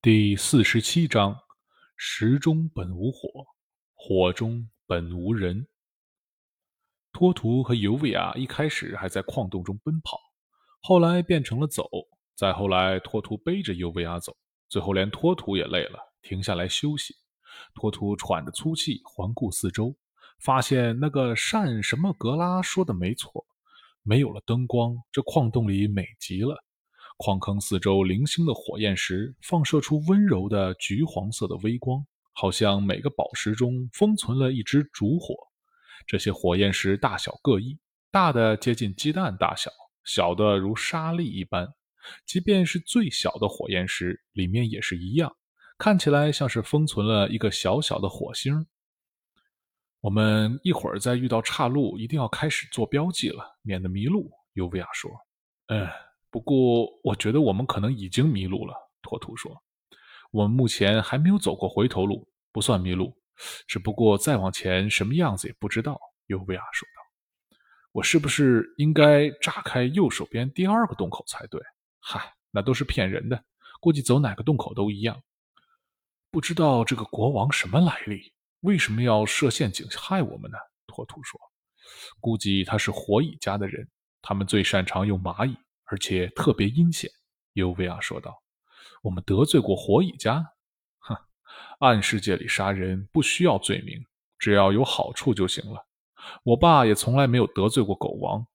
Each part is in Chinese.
第四十七章：石中本无火，火中本无人。托图和尤维亚一开始还在矿洞中奔跑，后来变成了走，再后来托图背着尤维亚走，最后连托图也累了，停下来休息。托图喘着粗气，环顾四周，发现那个善什么格拉说的没错，没有了灯光，这矿洞里美极了。矿坑四周零星的火焰石放射出温柔的橘黄色的微光，好像每个宝石中封存了一只烛火。这些火焰石大小各异，大的接近鸡蛋大小，小的如沙粒一般。即便是最小的火焰石，里面也是一样，看起来像是封存了一个小小的火星。我们一会儿再遇到岔路，一定要开始做标记了，免得迷路。尤维亚说：“嗯。”不过，我觉得我们可能已经迷路了。托图说：“我们目前还没有走过回头路，不算迷路。只不过再往前什么样子也不知道。”尤维亚说道：“我是不是应该炸开右手边第二个洞口才对？”“嗨，那都是骗人的，估计走哪个洞口都一样。”不知道这个国王什么来历，为什么要设陷阱害我们呢？托图说：“估计他是火蚁家的人，他们最擅长用蚂蚁。”而且特别阴险，尤维亚说道：“我们得罪过火蚁家？哼，暗世界里杀人不需要罪名，只要有好处就行了。我爸也从来没有得罪过狗王。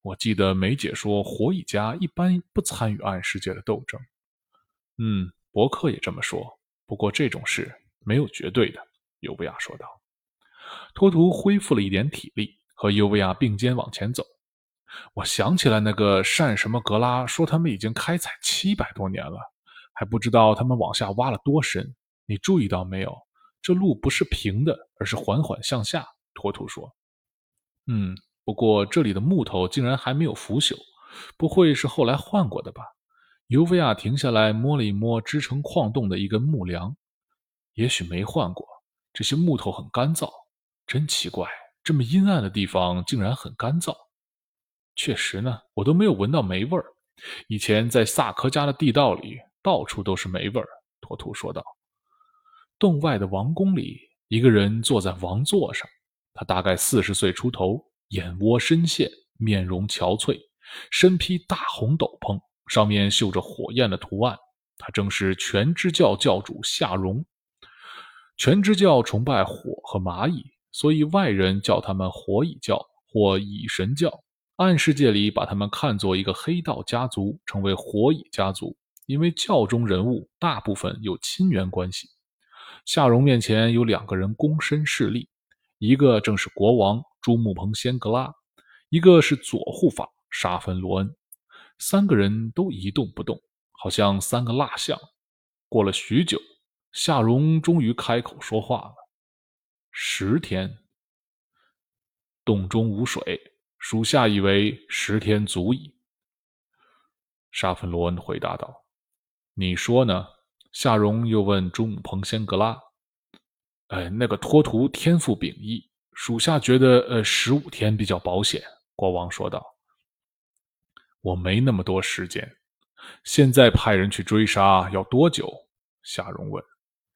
我记得梅姐说，火蚁家一般不参与暗世界的斗争。嗯，伯克也这么说。不过这种事没有绝对的。”尤维亚说道。托图恢复了一点体力，和尤维亚并肩往前走。我想起来，那个善什么格拉说，他们已经开采七百多年了，还不知道他们往下挖了多深。你注意到没有？这路不是平的，而是缓缓向下。托图说：“嗯，不过这里的木头竟然还没有腐朽，不会是后来换过的吧？”尤维亚停下来摸了一摸支撑矿洞的一根木梁，也许没换过。这些木头很干燥，真奇怪，这么阴暗的地方竟然很干燥。确实呢，我都没有闻到霉味儿。以前在萨科家的地道里，到处都是霉味儿。托图说道。洞外的王宫里，一个人坐在王座上，他大概四十岁出头，眼窝深陷，面容憔悴，身披大红斗篷，上面绣着火焰的图案。他正是全知教教主夏荣。全知教崇拜火和蚂蚁，所以外人叫他们火蚁教或蚁神教。暗世界里把他们看作一个黑道家族，成为火蚁家族，因为教中人物大部分有亲缘关系。夏荣面前有两个人躬身侍立，一个正是国王朱木彭仙格拉，一个是左护法沙芬罗恩。三个人都一动不动，好像三个蜡像。过了许久，夏荣终于开口说话了：“十天，洞中无水。”属下以为十天足矣。沙芬罗恩回答道：“你说呢？”夏荣又问朱姆彭仙格拉：“哎，那个托图天赋秉异，属下觉得呃十五天比较保险。”国王说道：“我没那么多时间，现在派人去追杀要多久？”夏荣问。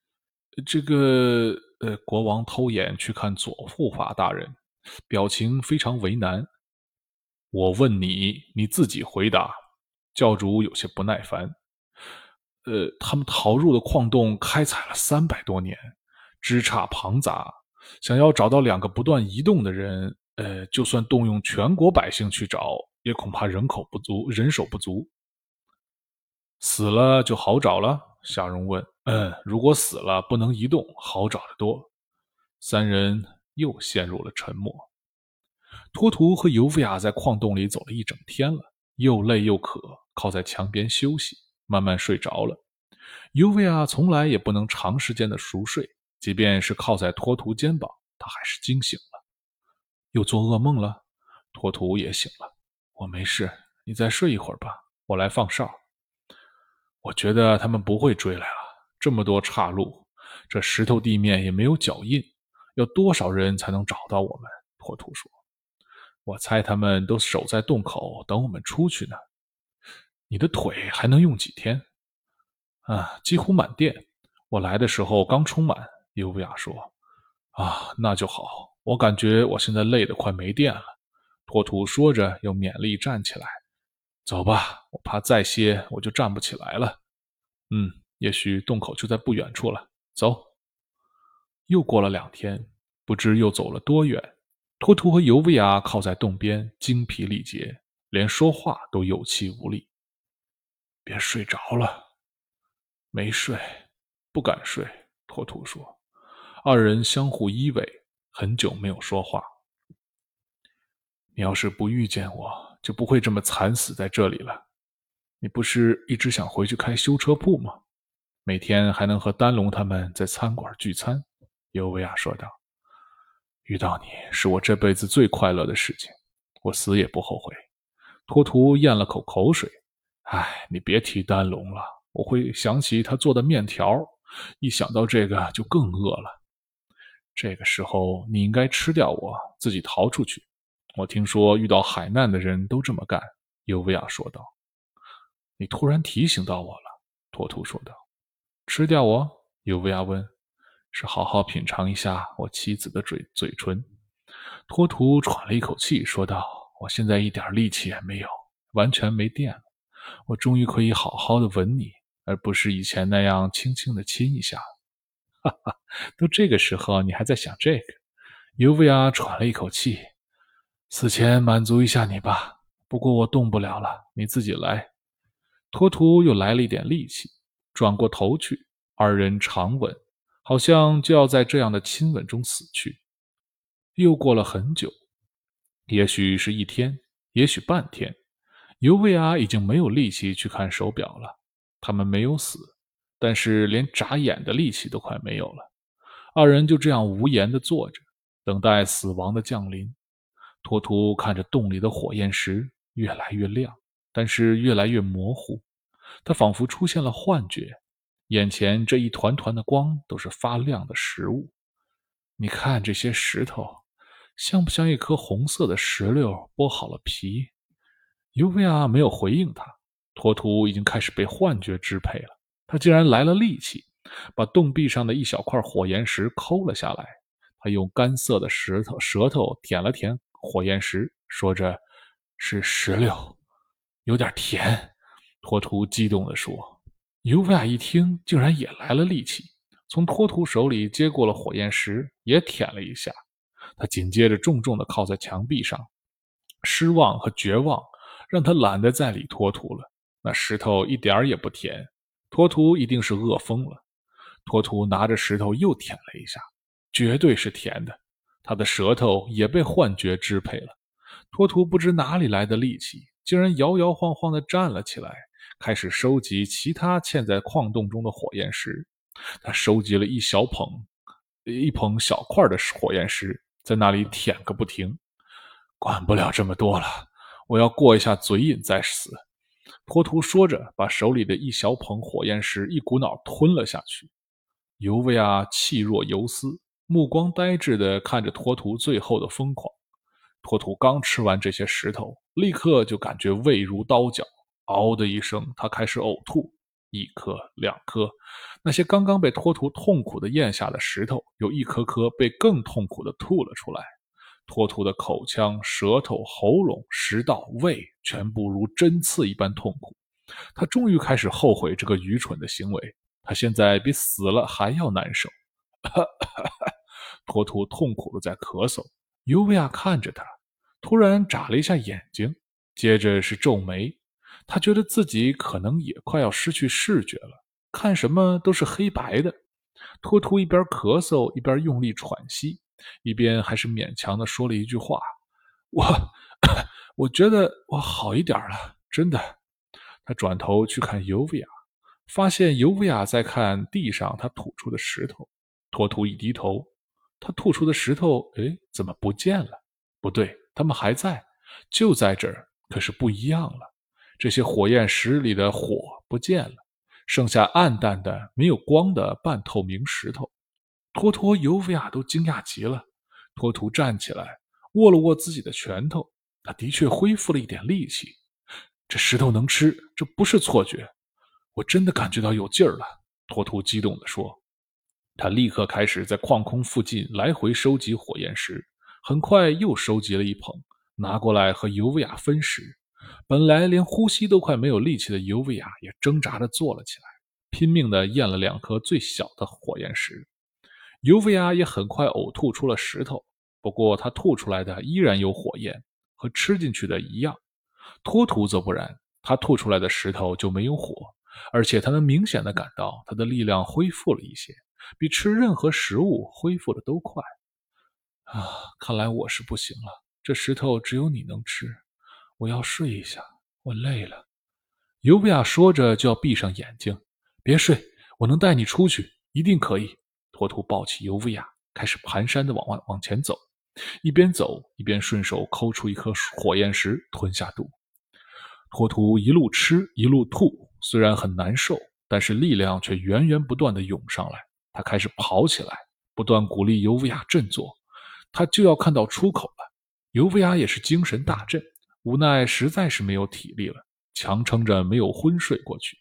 “这个……呃，国王偷眼去看左护法大人，表情非常为难。”我问你，你自己回答。教主有些不耐烦。呃，他们逃入的矿洞开采了三百多年，枝杈庞杂，想要找到两个不断移动的人，呃，就算动用全国百姓去找，也恐怕人口不足，人手不足。死了就好找了？夏荣问。嗯，如果死了不能移动，好找得多。三人又陷入了沉默。托图和尤维亚在矿洞里走了一整天了，又累又渴，靠在墙边休息，慢慢睡着了。尤维亚从来也不能长时间的熟睡，即便是靠在托图肩膀，他还是惊醒了。又做噩梦了？托图也醒了。我没事，你再睡一会儿吧，我来放哨。我觉得他们不会追来了，这么多岔路，这石头地面也没有脚印，要多少人才能找到我们？托图说。我猜他们都守在洞口等我们出去呢。你的腿还能用几天？啊，几乎满电。我来的时候刚充满。尤维亚说：“啊，那就好。我感觉我现在累得快没电了。”托图说着，又勉力站起来。“走吧，我怕再歇我就站不起来了。”“嗯，也许洞口就在不远处了。”走。又过了两天，不知又走了多远，托图和尤维亚靠在洞边，精疲力竭，连说话都有气无力。别睡着了。没睡，不敢睡。托图说。二人相互依偎，很久没有说话。你要是不遇见我，就不会这么惨死在这里了。你不是一直想回去开修车铺吗？每天还能和丹龙他们在餐馆聚餐。尤维亚说道：“遇到你是我这辈子最快乐的事情，我死也不后悔。”托图咽了口口水。唉，你别提丹龙了，我会想起他做的面条，一想到这个就更饿了。这个时候你应该吃掉我，自己逃出去。我听说遇到海难的人都这么干。”尤维亚说道。“你突然提醒到我了。”托图说道。“吃掉我？”尤维亚问。“是好好品尝一下我妻子的嘴嘴唇。”托图喘了一口气说道。“我现在一点力气也没有，完全没电了。我终于可以好好的吻你，而不是以前那样轻轻的亲一下。”哈哈，都这个时候，你还在想这个？尤维亚喘了一口气。死前满足一下你吧，不过我动不了了，你自己来。托图又来了一点力气，转过头去，二人长吻，好像就要在这样的亲吻中死去。又过了很久，也许是一天，也许半天，尤维亚已经没有力气去看手表了。他们没有死。但是连眨眼的力气都快没有了，二人就这样无言地坐着，等待死亡的降临。托图看着洞里的火焰石越来越亮，但是越来越模糊，他仿佛出现了幻觉，眼前这一团团的光都是发亮的食物。你看这些石头，像不像一颗红色的石榴剥好了皮？尤维亚没有回应他，托图已经开始被幻觉支配了。他竟然来了力气，把洞壁上的一小块火焰石抠了下来。他用干涩的石头舌头舔了舔火焰石，说着：“是石榴，有点甜。”托图激动地说。尤维亚一听，竟然也来了力气，从托图手里接过了火焰石，也舔了一下。他紧接着重重地靠在墙壁上，失望和绝望让他懒得再理托图了。那石头一点也不甜。托图一定是饿疯了。托图拿着石头又舔了一下，绝对是甜的。他的舌头也被幻觉支配了。托图不知哪里来的力气，竟然摇摇晃晃地站了起来，开始收集其他嵌在矿洞中的火焰石。他收集了一小捧、一捧小块的火焰石，在那里舔个不停。管不了这么多了，我要过一下嘴瘾再死。托图说着，把手里的一小捧火焰石一股脑吞了下去。尤维亚气若游丝，目光呆滞地看着托图最后的疯狂。托图刚吃完这些石头，立刻就感觉胃如刀绞，嗷的一声，他开始呕吐。一颗，两颗，那些刚刚被托图痛苦地咽下的石头，又一颗颗被更痛苦地吐了出来。托图的口腔、舌头、喉咙、食道、胃全部如针刺一般痛苦。他终于开始后悔这个愚蠢的行为。他现在比死了还要难受。哈托图痛苦的在咳嗽。尤维亚看着他，突然眨了一下眼睛，接着是皱眉。他觉得自己可能也快要失去视觉了，看什么都是黑白的。托图一边咳嗽一边用力喘息。一边还是勉强的说了一句话：“我，我觉得我好一点了，真的。”他转头去看尤维亚，发现尤维亚在看地上他吐出的石头。托图一低头，他吐出的石头，哎，怎么不见了？不对，他们还在，就在这儿。可是不一样了，这些火焰石里的火不见了，剩下暗淡的、没有光的半透明石头。托托尤维亚都惊讶极了。托图站起来，握了握自己的拳头，他的确恢复了一点力气。这石头能吃，这不是错觉。我真的感觉到有劲儿了。托图激动地说。他立刻开始在矿空附近来回收集火焰石，很快又收集了一捧，拿过来和尤维亚分食。本来连呼吸都快没有力气的尤维亚也挣扎着坐了起来，拼命地咽了两颗最小的火焰石。尤维亚也很快呕吐出了石头，不过他吐出来的依然有火焰，和吃进去的一样。托图则不然，他吐出来的石头就没有火，而且他能明显的感到他的力量恢复了一些，比吃任何食物恢复的都快。啊，看来我是不行了，这石头只有你能吃。我要睡一下，我累了。尤维亚说着就要闭上眼睛。别睡，我能带你出去，一定可以。托图抱起尤维亚，开始蹒跚的往外往前走，一边走一边顺手抠出一颗火焰石吞下肚。托图一路吃一路吐，虽然很难受，但是力量却源源不断的涌上来。他开始跑起来，不断鼓励尤维亚振作。他就要看到出口了。尤维亚也是精神大振。无奈实在是没有体力了，强撑着没有昏睡过去。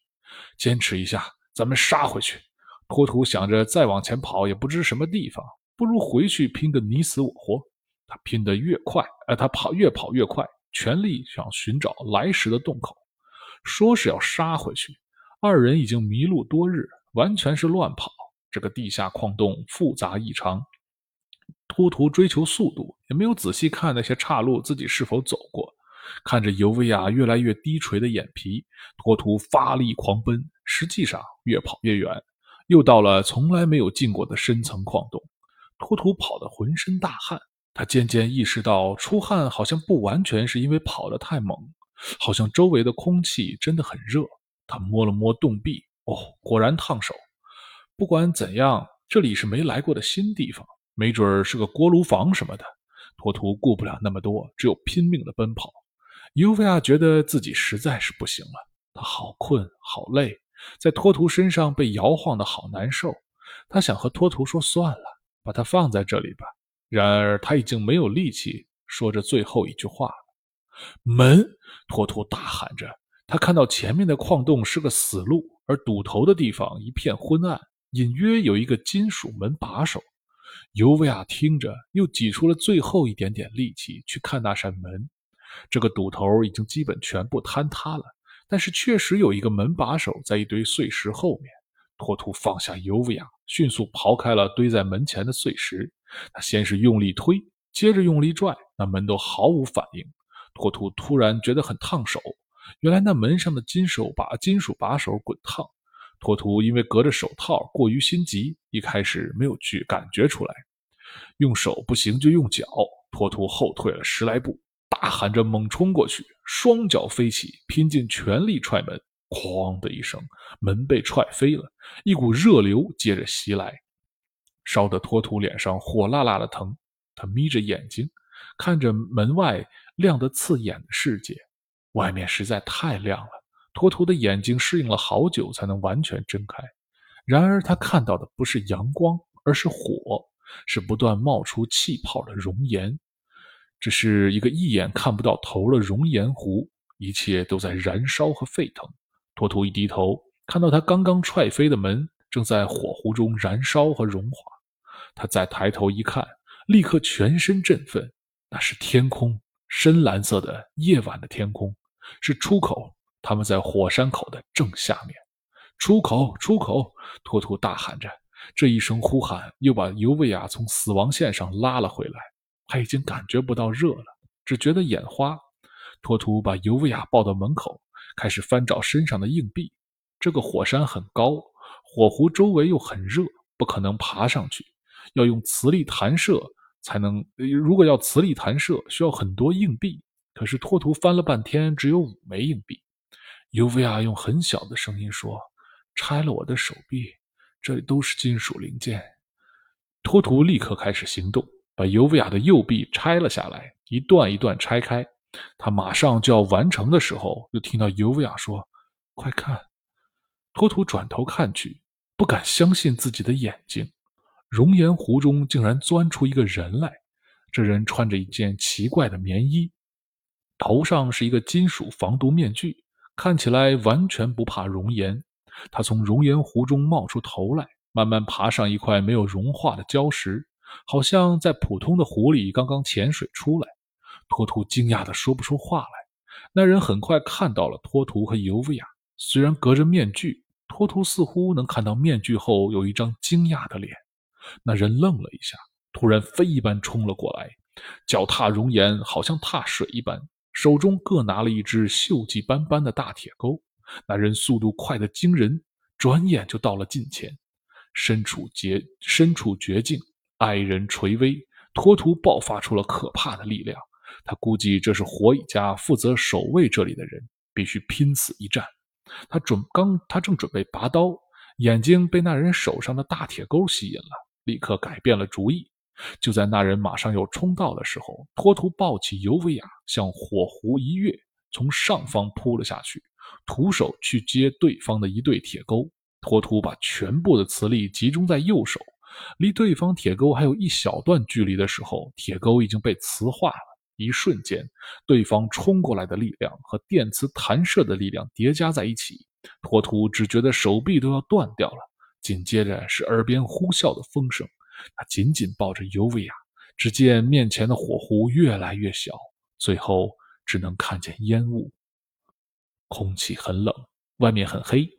坚持一下，咱们杀回去。托图想着再往前跑也不知什么地方，不如回去拼个你死我活。他拼得越快，哎，他跑越跑越快，全力想寻找来时的洞口。说是要杀回去，二人已经迷路多日，完全是乱跑。这个地下矿洞复杂异常，托图追求速度，也没有仔细看那些岔路自己是否走过。看着尤维亚越来越低垂的眼皮，托图发力狂奔，实际上越跑越远，又到了从来没有进过的深层矿洞。托图跑得浑身大汗，他渐渐意识到出汗好像不完全是因为跑得太猛，好像周围的空气真的很热。他摸了摸洞壁，哦，果然烫手。不管怎样，这里是没来过的新地方，没准是个锅炉房什么的。托图顾不了那么多，只有拼命的奔跑。尤维亚觉得自己实在是不行了，他好困好累，在托图身上被摇晃的好难受。他想和托图说算了，把他放在这里吧。然而他已经没有力气说着最后一句话了。门！托图大喊着，他看到前面的矿洞是个死路，而堵头的地方一片昏暗，隐约有一个金属门把手。尤维亚听着，又挤出了最后一点点力气去看那扇门。这个堵头已经基本全部坍塌了，但是确实有一个门把手在一堆碎石后面。托图放下尤维亚，迅速刨开了堆在门前的碎石。他先是用力推，接着用力拽，那门都毫无反应。托图突然觉得很烫手，原来那门上的金手把金属把手滚烫。托图因为隔着手套过于心急，一开始没有去感觉出来。用手不行就用脚，托图后退了十来步。大喊着猛冲过去，双脚飞起，拼尽全力踹门。哐的一声，门被踹飞了，一股热流接着袭来，烧得托图脸上火辣辣的疼。他眯着眼睛，看着门外亮得刺眼的世界。外面实在太亮了，托图的眼睛适应了好久才能完全睁开。然而他看到的不是阳光，而是火，是不断冒出气泡的熔岩。这是一个一眼看不到头的熔岩湖，一切都在燃烧和沸腾。托图一低头，看到他刚刚踹飞的门正在火湖中燃烧和融化。他再抬头一看，立刻全身振奋。那是天空，深蓝色的夜晚的天空，是出口。他们在火山口的正下面。出口，出口！托图大喊着，这一声呼喊又把尤维亚从死亡线上拉了回来。他已经感觉不到热了，只觉得眼花。托图把尤维亚抱到门口，开始翻找身上的硬币。这个火山很高，火湖周围又很热，不可能爬上去，要用磁力弹射才能。如果要磁力弹射，需要很多硬币。可是托图翻了半天，只有五枚硬币。尤维亚用很小的声音说：“拆了我的手臂，这里都是金属零件。”托图立刻开始行动。把尤维亚的右臂拆了下来，一段一段拆开。他马上就要完成的时候，又听到尤维亚说：“快看！”托图转头看去，不敢相信自己的眼睛。熔岩湖中竟然钻出一个人来。这人穿着一件奇怪的棉衣，头上是一个金属防毒面具，看起来完全不怕熔岩。他从熔岩湖中冒出头来，慢慢爬上一块没有融化的礁石，好像在普通的湖里刚刚潜水出来。托图惊讶的说不出话来。那人很快看到了托图和尤维亚，虽然隔着面具，托图似乎能看到面具后有一张惊讶的脸。那人愣了一下，突然飞一般冲了过来，脚踏熔岩，好像踏水一般，手中各拿了一只锈迹斑斑的大铁钩。那人速度快得惊人，转眼就到了近前。身处绝身处绝境，爱人垂危，托图爆发出了可怕的力量。他估计这是火蚁家负责守卫这里的人，必须拼死一战。他准刚他正准备拔刀，眼睛被那人手上的大铁钩吸引了。立刻改变了主意。就在那人马上要冲到的时候，托图抱起尤维亚，向火湖一跃，从上方扑了下去，徒手去接对方的一对铁钩。托图把全部的磁力集中在右手，离对方铁钩还有一小段距离的时候，铁钩已经被磁化了。一瞬间，对方冲过来的力量和电磁弹射的力量叠加在一起，托图只觉得手臂都要断掉了。紧接着是耳边呼啸的风声，他紧紧抱着尤维亚，只见面前的火湖越来越小，最后只能看见烟雾。空气很冷，外面很黑，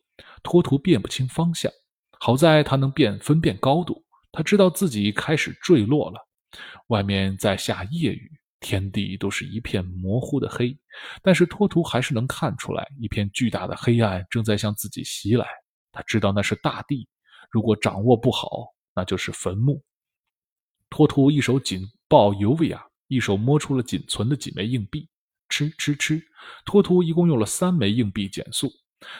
托图辨不清方向。好在他能辨分辨高度，他知道自己开始坠落了。外面在下夜雨，天地都是一片模糊的黑，但是托图还是能看出来，一片巨大的黑暗正在向自己袭来。他知道那是大地。如果掌握不好，那就是坟墓。托图一手紧抱尤维亚，一手摸出了仅存的几枚硬币，吃吃吃。托图一共用了三枚硬币减速，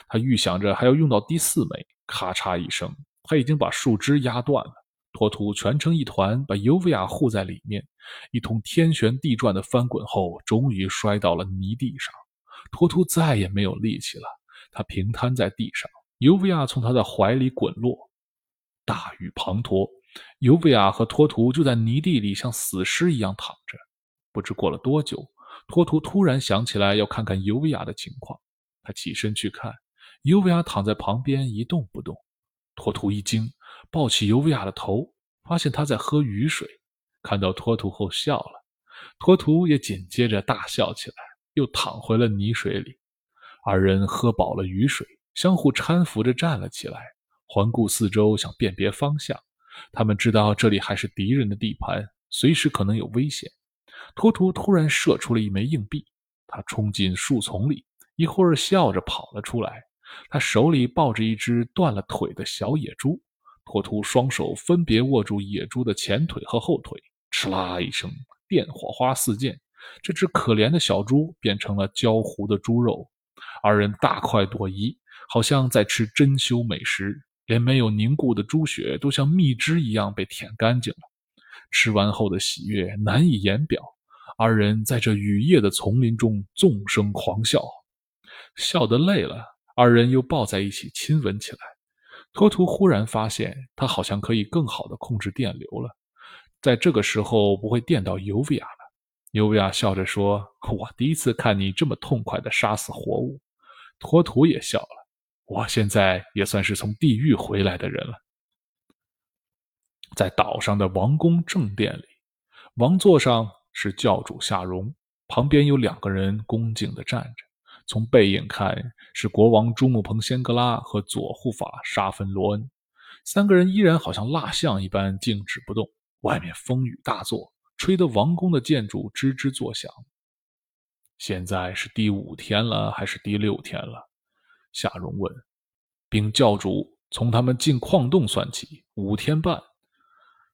他预想着还要用到第四枚。咔嚓一声，他已经把树枝压断了。托图蜷成一团，把尤维亚护在里面，一通天旋地转的翻滚后，终于摔到了泥地上。托图再也没有力气了，他平瘫在地上，尤维亚从他的怀里滚落。大雨滂沱，尤维亚和托图就在泥地里像死尸一样躺着。不知过了多久，托图突然想起来要看看尤维亚的情况。他起身去看，尤维亚躺在旁边一动不动。托图一惊，抱起尤维亚的头，发现他在喝雨水。看到托图后笑了，托图也紧接着大笑起来，又躺回了泥水里。二人喝饱了雨水，相互搀扶着站了起来。环顾四周，想辨别方向。他们知道这里还是敌人的地盘，随时可能有危险。托图突然射出了一枚硬币，他冲进树丛里，一会儿笑着跑了出来。他手里抱着一只断了腿的小野猪。托图双手分别握住野猪的前腿和后腿，哧啦一声，电火花四溅，这只可怜的小猪变成了焦糊的猪肉。二人大快朵颐，好像在吃珍馐美食。连没有凝固的猪血都像蜜汁一样被舔干净了，吃完后的喜悦难以言表。二人在这雨夜的丛林中纵声狂笑，笑得累了，二人又抱在一起亲吻起来。托图忽然发现，他好像可以更好的控制电流了，在这个时候不会电到尤维亚了。尤维亚笑着说：“我第一次看你这么痛快的杀死活物。”托图也笑了。我现在也算是从地狱回来的人了。在岛上的王宫正殿里，王座上是教主夏荣，旁边有两个人恭敬地站着。从背影看，是国王朱木彭仙格拉和左护法沙芬罗恩。三个人依然好像蜡像一般静止不动。外面风雨大作，吹得王宫的建筑吱吱作响。现在是第五天了，还是第六天了？夏荣问：“禀教主，从他们进矿洞算起，五天半。”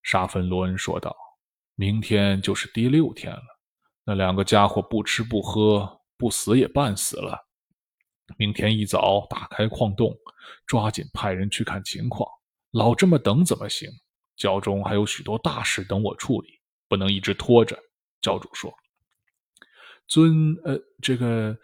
沙芬罗恩说道：“明天就是第六天了。那两个家伙不吃不喝，不死也半死了。明天一早打开矿洞，抓紧派人去看情况。老这么等怎么行？教中还有许多大事等我处理，不能一直拖着。”教主说：“尊……呃，这个。”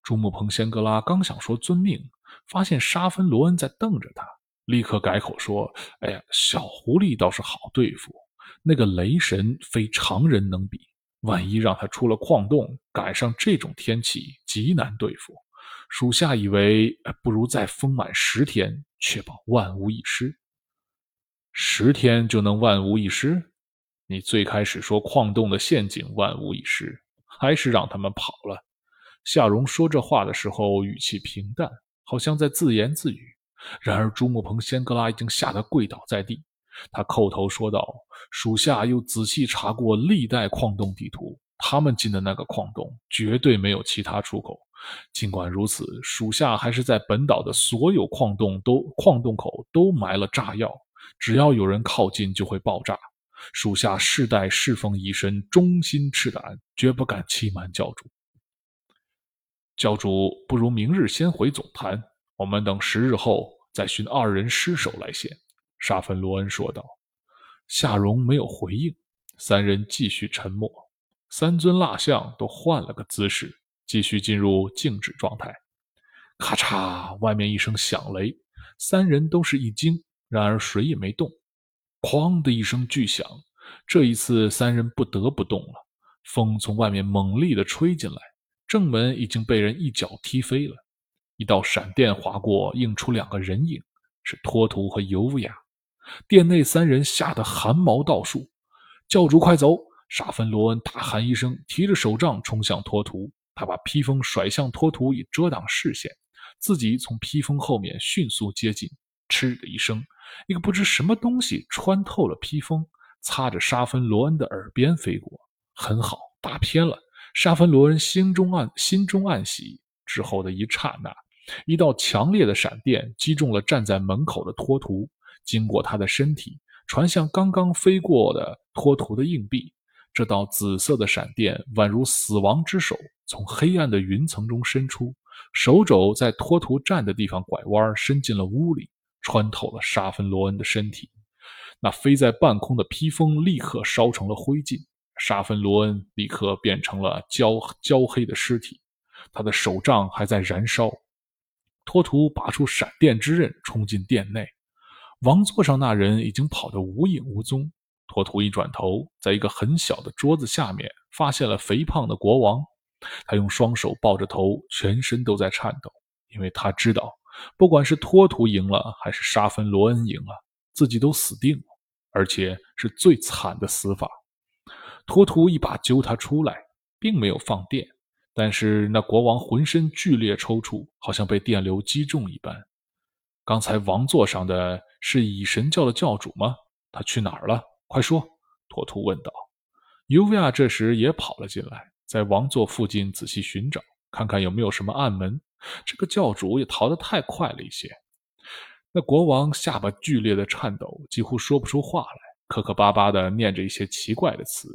朱木彭仙格拉刚想说遵命，发现沙芬罗恩在瞪着他，立刻改口说：“哎呀，小狐狸倒是好对付，那个雷神非常人能比。万一让他出了矿洞，赶上这种天气，极难对付。属下以为不如再封满十天，确保万无一失。十天就能万无一失？你最开始说矿洞的陷阱万无一失，还是让他们跑了？夏蓉说这话的时候语气平淡，好像在自言自语。然而朱木鹏仙格拉已经吓得跪倒在地。他叩头说道：“属下又仔细查过历代矿洞地图，他们进的那个矿洞绝对没有其他出口。尽管如此，属下还是在本岛的所有矿洞都矿洞口都埋了炸药。”只要有人靠近，就会爆炸。属下世代侍奉一身，忠心赤胆，绝不敢欺瞒教主。教主，不如明日先回总坛，我们等十日后再寻二人尸首来献。”沙芬罗恩说道。夏蓉没有回应，三人继续沉默。三尊蜡像都换了个姿势，继续进入静止状态。咔嚓！外面一声响雷，三人都是一惊。然而谁也没动，哐的一声巨响，这一次三人不得不动了。风从外面猛力地吹进来，正门已经被人一脚踢飞了。一道闪电划过，映出两个人影，是托图和尤维殿内三人吓得汗毛倒竖。教主快走！沙芬罗恩大喊一声，提着手杖冲向托图。他把披风甩向托图以遮挡视线，自己从披风后面迅速接近。嗤的一声。一个不知什么东西穿透了披风，擦着沙芬罗恩的耳边飞过。很好，打偏了。沙芬罗恩心中暗心中暗喜。之后的一刹那，一道强烈的闪电击中了站在门口的托图，经过他的身体，传向刚刚飞过的托图的硬币。这道紫色的闪电宛如死亡之手，从黑暗的云层中伸出，手肘在托图站的地方拐弯，伸进了屋里。穿透了沙芬罗恩的身体，那飞在半空的披风立刻烧成了灰烬，沙芬罗恩立刻变成了焦焦黑的尸体，他的手杖还在燃烧。托图拔出闪电之刃，冲进殿内。王座上那人已经跑得无影无踪。托图一转头，在一个很小的桌子下面发现了肥胖的国王，他用双手抱着头，全身都在颤抖，因为他知道。不管是托图赢了，还是沙芬罗恩赢了，自己都死定了，而且是最惨的死法。托图一把揪他出来，并没有放电，但是那国王浑身剧烈抽搐，好像被电流击中一般。刚才王座上的是以神教的教主吗？他去哪儿了？快说！托图问道。尤维亚这时也跑了进来，在王座附近仔细寻找，看看有没有什么暗门。这个教主也逃得太快了一些。那国王下巴剧烈的颤抖，几乎说不出话来，磕磕巴巴的念着一些奇怪的词：“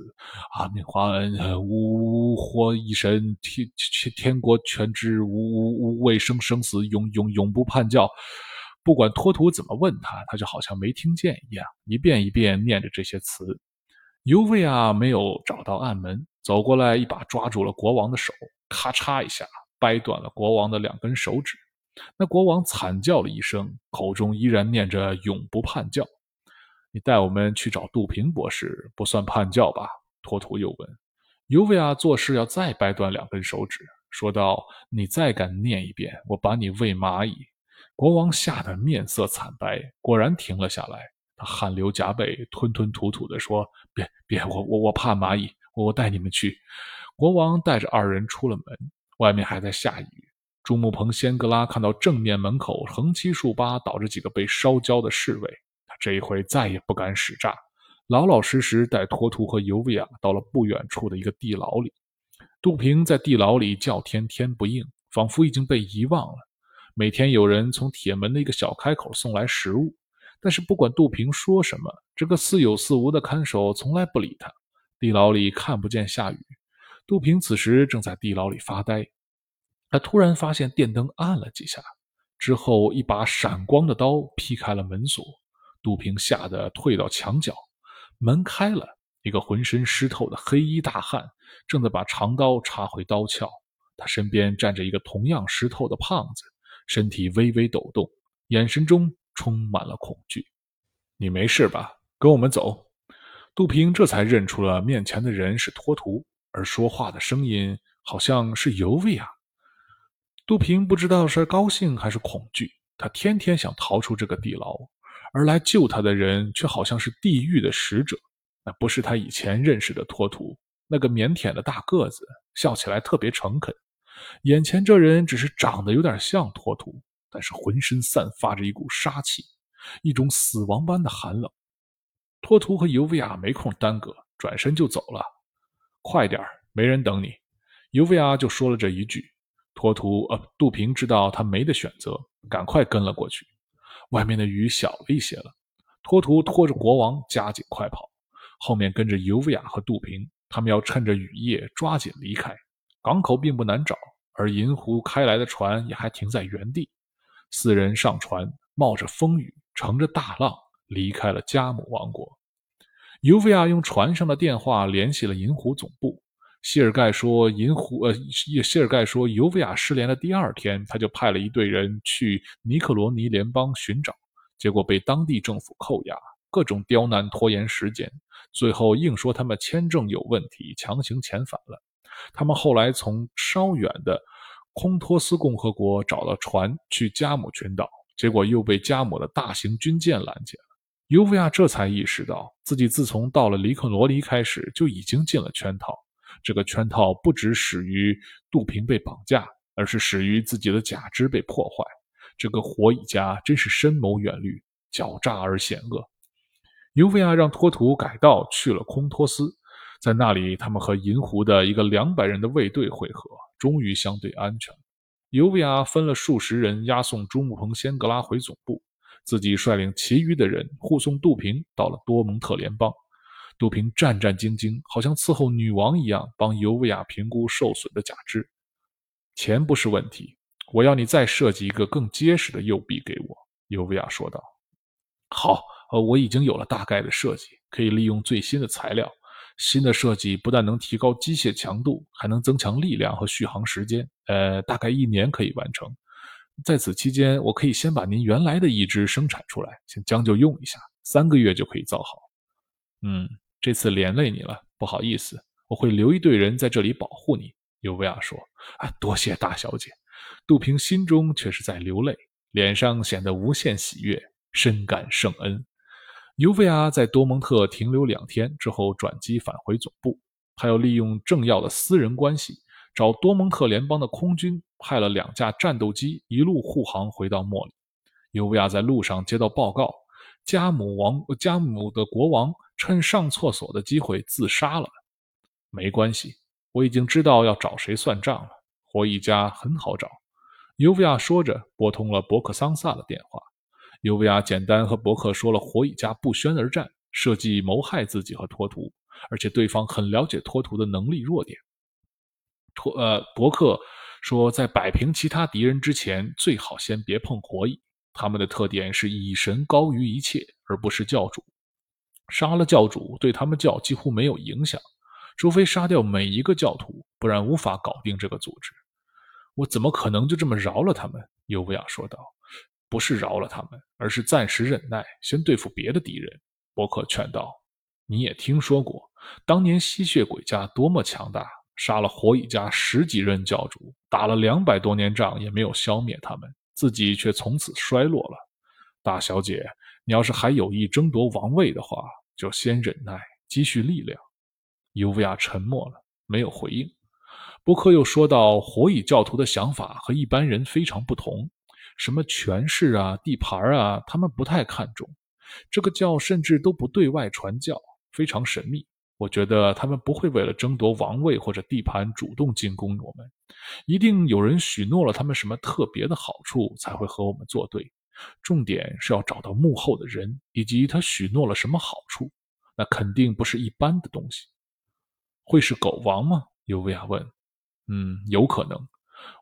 阿弥华恩，呜呼一神，天天国全知，呜呜呜未生生死，永永永不叛教。”不管托图怎么问他，他就好像没听见一样，一遍一遍念着这些词。尤维亚没有找到暗门，走过来一把抓住了国王的手，咔嚓一下。掰断了国王的两根手指，那国王惨叫了一声，口中依然念着“永不叛教”。你带我们去找杜平博士，不算叛教吧？托图又问。尤维亚做事要再掰断两根手指，说道：“你再敢念一遍，我把你喂蚂蚁！”国王吓得面色惨白，果然停了下来。他汗流浃背，吞吞吐吐地说：“别别，我我我怕蚂蚁，我带你们去。”国王带着二人出了门。外面还在下雨。朱木鹏仙格拉看到正面门口横七竖八倒着几个被烧焦的侍卫，他这一回再也不敢使诈，老老实实带托图和尤维亚到了不远处的一个地牢里。杜平在地牢里叫天天不应，仿佛已经被遗忘了。每天有人从铁门的一个小开口送来食物，但是不管杜平说什么，这个似有似无的看守从来不理他。地牢里看不见下雨。杜平此时正在地牢里发呆，他突然发现电灯暗了几下，之后一把闪光的刀劈开了门锁。杜平吓得退到墙角，门开了，一个浑身湿透的黑衣大汉正在把长刀插回刀鞘，他身边站着一个同样湿透的胖子，身体微微抖动，眼神中充满了恐惧。“你没事吧？跟我们走。”杜平这才认出了面前的人是托图。而说话的声音好像是尤维亚。杜平不知道是高兴还是恐惧，他天天想逃出这个地牢，而来救他的人却好像是地狱的使者。那不是他以前认识的托图，那个腼腆的大个子，笑起来特别诚恳。眼前这人只是长得有点像托图，但是浑身散发着一股杀气，一种死亡般的寒冷。托图和尤维亚没空耽搁，转身就走了。快点没人等你。尤维亚就说了这一句。托图呃，杜平知道他没得选择，赶快跟了过去。外面的雨小了一些了，托图拖着国王加紧快跑。后面跟着尤维亚和杜平，他们要趁着雨夜抓紧离开。港口并不难找，而银湖开来的船也还停在原地。四人上船，冒着风雨，乘着大浪离开了加姆王国。尤维亚用船上的电话联系了银湖总部。谢尔盖说：“银湖，呃，谢尔盖说，尤维亚失联的第二天，他就派了一队人去尼克罗尼联邦寻找，结果被当地政府扣押，各种刁难拖延时间。”最后硬说他们签证有问题，强行遣返了。他们后来从稍远的空托斯共和国找到船去加姆群岛，结果又被加姆的大型军舰拦截了。尤维亚这才意识到自己自从到了里克罗尼开始就已经进了圈套。这个圈套不只始于杜平被绑架，而是始于自己的假肢被破坏。这个火蚁家真是深谋远虑，狡诈而险恶。尤维亚让托图改道去了空托斯，在那里，他们和银狐的一个两百人的卫队会合，终于相对安全。尤维亚分了数十人押送朱木蓬仙格拉回总部，自己率领其余的人护送杜平到了多蒙特联邦。杜平战战兢兢，好像伺候女王一样，帮尤维亚评估受损的假肢。钱不是问题，我要你再设计一个更结实的右臂给我。”尤维亚说道。“好。”呃，我已经有了大概的设计，可以利用最新的材料。新的设计不但能提高机械强度，还能增强力量和续航时间。呃，大概一年可以完成。在此期间，我可以先把您原来的一只生产出来，先将就用一下，三个月就可以造好。嗯，这次连累你了，不好意思，我会留一队人在这里保护你。尤维亚说：“啊，多谢大小姐。”杜平心中却是在流泪，脸上显得无限喜悦，深感圣恩。尤维亚在多蒙特停留两天之后，转机返回总部。他要利用政要的私人关系，找多蒙特联邦的空军派了两架战斗机，一路护航回到莫里。尤维亚在路上接到报告，加姆王加姆的国王趁上厕所的机会自杀了。没关系，我已经知道要找谁算账了。火蚁家很好找。尤维亚说着，拨通了伯克桑萨的电话。尤维亚简单和伯克说了火蚁家不宣而战，设计谋害自己和托图，而且对方很了解托图的能力弱点。托呃，伯克说，在摆平其他敌人之前，最好先别碰火蚁。他们的特点是以神高于一切，而不是教主。杀了教主对他们教几乎没有影响，除非杀掉每一个教徒，不然无法搞定这个组织。我怎么可能就这么饶了他们？尤维亚说道。不是饶了他们，而是暂时忍耐，先对付别的敌人。伯克劝道：“你也听说过，当年吸血鬼家多么强大，杀了火蚁家十几任教主，打了两百多年仗也没有消灭他们，自己却从此衰落了。大小姐，你要是还有意争夺王位的话，就先忍耐，积蓄力量。”尤维亚沉默了，没有回应。伯克又说到：“火蚁教徒的想法和一般人非常不同。”什么权势啊、地盘啊，他们不太看重。这个教甚至都不对外传教，非常神秘。我觉得他们不会为了争夺王位或者地盘主动进攻我们，一定有人许诺了他们什么特别的好处才会和我们作对。重点是要找到幕后的人，以及他许诺了什么好处。那肯定不是一般的东西。会是狗王吗？尤维亚问。嗯，有可能。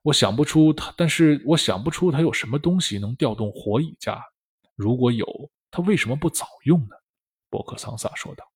我想不出他，但是我想不出他有什么东西能调动火蚁家。如果有，他为什么不早用呢？伯克桑萨说道。